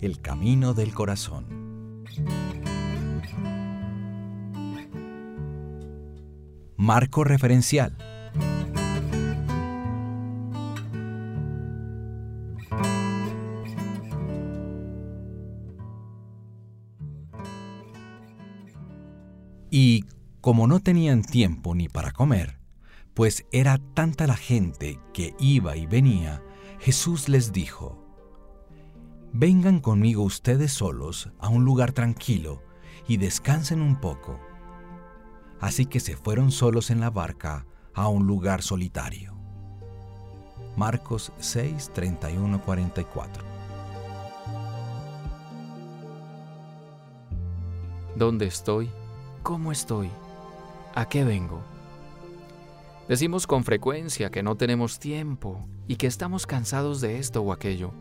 El camino del corazón. Marco referencial. Y como no tenían tiempo ni para comer, pues era tanta la gente que iba y venía, Jesús les dijo, Vengan conmigo ustedes solos a un lugar tranquilo y descansen un poco. Así que se fueron solos en la barca a un lugar solitario. Marcos 6, 31, 44. ¿Dónde estoy? ¿Cómo estoy? ¿A qué vengo? Decimos con frecuencia que no tenemos tiempo y que estamos cansados de esto o aquello.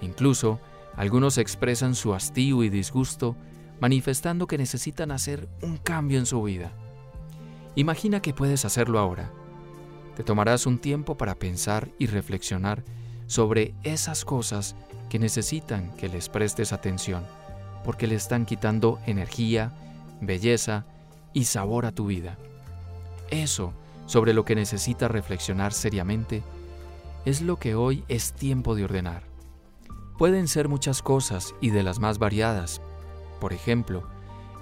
Incluso, algunos expresan su hastío y disgusto manifestando que necesitan hacer un cambio en su vida. Imagina que puedes hacerlo ahora. Te tomarás un tiempo para pensar y reflexionar sobre esas cosas que necesitan que les prestes atención, porque le están quitando energía, belleza y sabor a tu vida. Eso sobre lo que necesitas reflexionar seriamente es lo que hoy es tiempo de ordenar. Pueden ser muchas cosas y de las más variadas. Por ejemplo,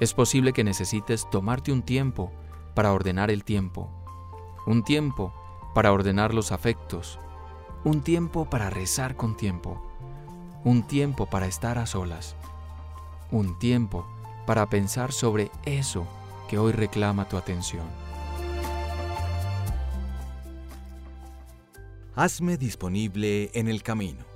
es posible que necesites tomarte un tiempo para ordenar el tiempo, un tiempo para ordenar los afectos, un tiempo para rezar con tiempo, un tiempo para estar a solas, un tiempo para pensar sobre eso que hoy reclama tu atención. Hazme disponible en el camino.